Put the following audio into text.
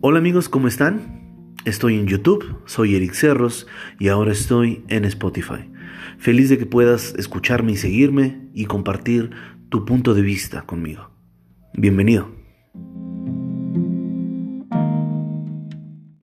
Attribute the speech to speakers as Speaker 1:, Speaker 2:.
Speaker 1: Hola amigos, ¿cómo están? Estoy en YouTube, soy Eric Cerros y ahora estoy en Spotify. Feliz de que puedas escucharme y seguirme y compartir tu punto de vista conmigo. Bienvenido.